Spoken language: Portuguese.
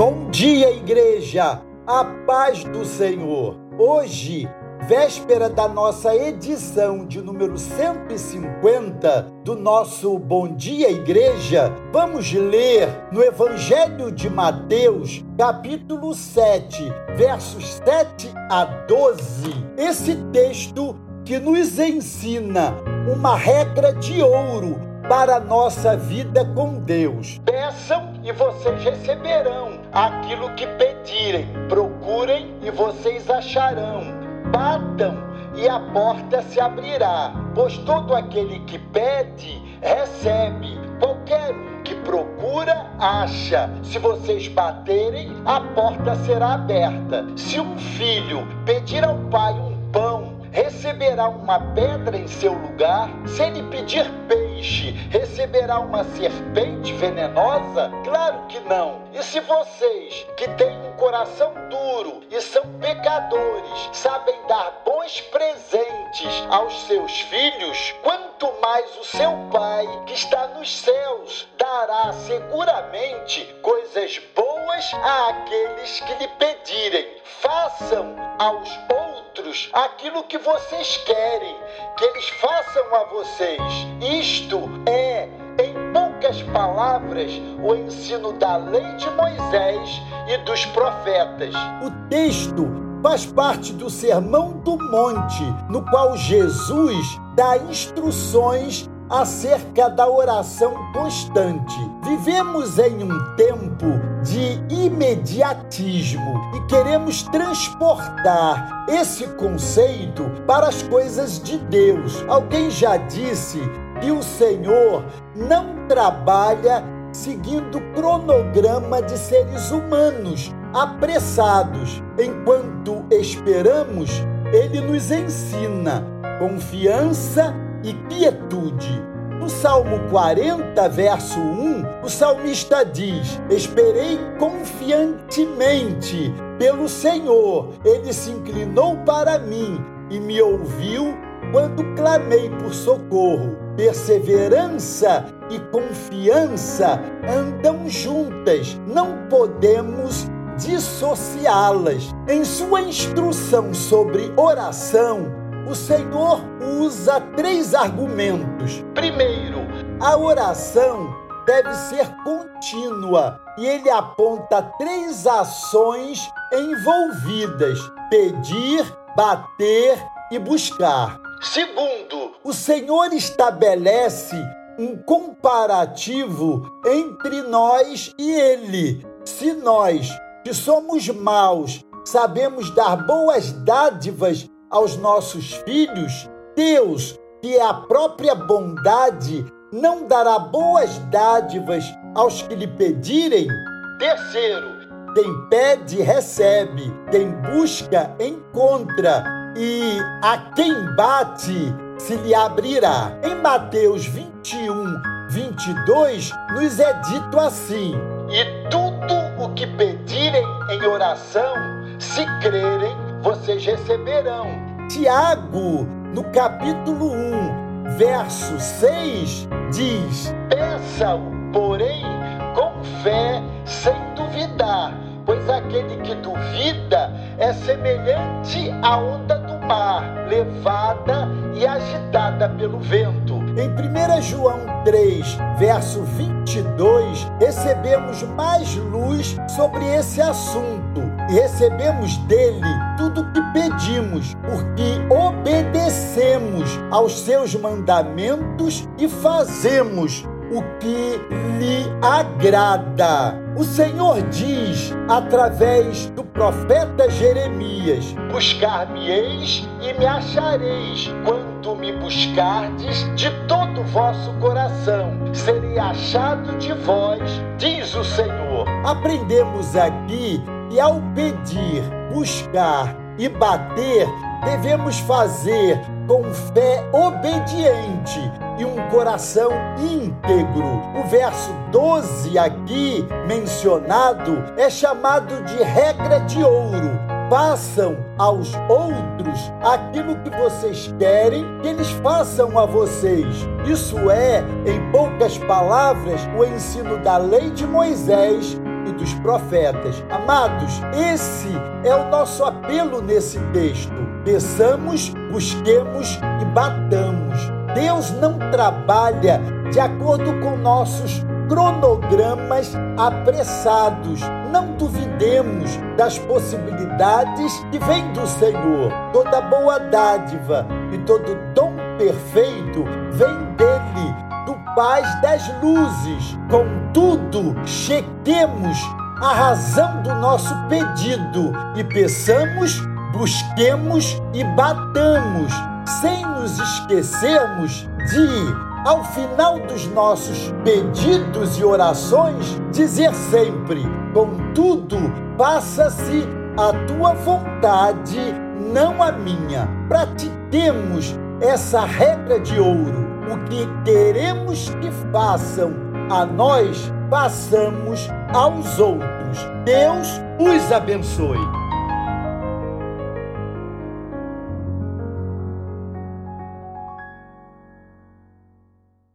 Bom dia, igreja! A paz do Senhor! Hoje, véspera da nossa edição de número 150 do nosso Bom Dia Igreja, vamos ler no Evangelho de Mateus, capítulo 7, versos 7 a 12, esse texto que nos ensina uma regra de ouro para a nossa vida com Deus. Peçam e vocês receberão aquilo que pedirem. Procurem e vocês acharão. Batam e a porta se abrirá. Pois todo aquele que pede, recebe. Qualquer um que procura, acha. Se vocês baterem, a porta será aberta. Se um filho pedir ao pai um pão, receberá uma pedra em seu lugar? Se ele pedir peixe, receberá uma serpente venenosa? Claro que não. E se vocês, que têm um coração duro e são pecadores, sabem dar bons presentes aos seus filhos, quanto mais o seu Pai, que está nos céus, dará seguramente coisas boas àqueles que lhe pedirem. Façam aos outros aquilo que vocês querem que eles façam a vocês. Isto é, em poucas palavras, o ensino da lei de Moisés e dos profetas. O texto faz parte do Sermão do Monte, no qual Jesus dá instruções acerca da oração constante. Vivemos em um tempo de imediatismo e queremos transportar esse conceito para as coisas de Deus. Alguém já disse que o Senhor não trabalha seguindo cronograma de seres humanos apressados. Enquanto esperamos, ele nos ensina confiança e quietude. No Salmo 40, verso 1, o salmista diz: Esperei confiantemente pelo Senhor, ele se inclinou para mim e me ouviu quando clamei por socorro. Perseverança e confiança andam juntas, não podemos dissociá-las. Em sua instrução sobre oração, o Senhor usa três argumentos. Primeiro, a oração deve ser contínua e ele aponta três ações envolvidas: pedir, bater e buscar. Segundo, o Senhor estabelece um comparativo entre nós e ele. Se nós, que somos maus, sabemos dar boas dádivas aos nossos filhos, Deus, que é a própria bondade, não dará boas dádivas aos que lhe pedirem? Terceiro, quem pede, recebe, quem busca, encontra, e a quem bate, se lhe abrirá. Em Mateus 21, 22, nos é dito assim: E tudo o que pedirem em oração, se crerem, vocês receberão. Tiago, no capítulo 1, verso 6, diz: Peça-o, porém, com fé, sem duvidar, pois aquele que duvida é semelhante à onda do mar, levada e agitada pelo vento. Em 1 João 3, verso 22, recebemos mais luz sobre esse assunto e recebemos dele tudo o que pedimos, porque obedecemos aos seus mandamentos e fazemos o que lhe agrada. O Senhor diz através do profeta Jeremias: Buscar-me-eis e me achareis, quando me buscardes de todo o vosso coração. Serei achado de vós, diz o Senhor. Aprendemos aqui que ao pedir, buscar e bater, devemos fazer com fé obediente e um coração íntegro. O verso 12 aqui mencionado é chamado de regra de ouro. Façam aos outros aquilo que vocês querem que eles façam a vocês. Isso é, em poucas palavras, o ensino da lei de Moisés e dos profetas. Amados, esse é o nosso apelo nesse texto. Peçamos, busquemos e batamos. Deus não trabalha de acordo com nossos cronogramas apressados. Não duvidemos das possibilidades que vêm do Senhor. Toda boa dádiva e todo dom perfeito vem dele, Pai das luzes. Contudo, chequemos a razão do nosso pedido e peçamos, busquemos e batamos, sem nos esquecermos de ao final dos nossos pedidos e orações, dizer sempre: Contudo, faça-se a tua vontade, não a minha. Pratiquemos essa regra de ouro. O que queremos que façam a nós, façamos aos outros. Deus os abençoe.